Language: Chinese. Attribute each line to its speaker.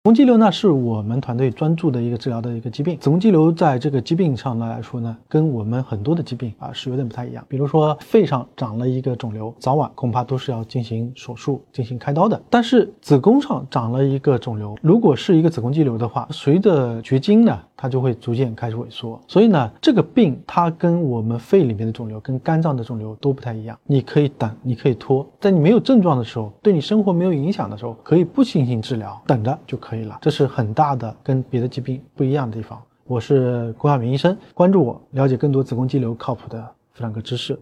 Speaker 1: 子宫肌瘤呢，是我们团队专注的一个治疗的一个疾病。子宫肌瘤在这个疾病上呢来说呢，跟我们很多的疾病啊是有点不太一样。比如说肺上长了一个肿瘤，早晚恐怕都是要进行手术、进行开刀的。但是子宫上长了一个肿瘤，如果是一个子宫肌瘤的话，随着绝经呢。它就会逐渐开始萎缩，所以呢，这个病它跟我们肺里面的肿瘤、跟肝脏的肿瘤都不太一样。你可以等，你可以拖，在你没有症状的时候，对你生活没有影响的时候，可以不进行治疗，等着就可以了。这是很大的跟别的疾病不一样的地方。我是郭亚明医生，关注我，了解更多子宫肌瘤靠谱的妇产科知识。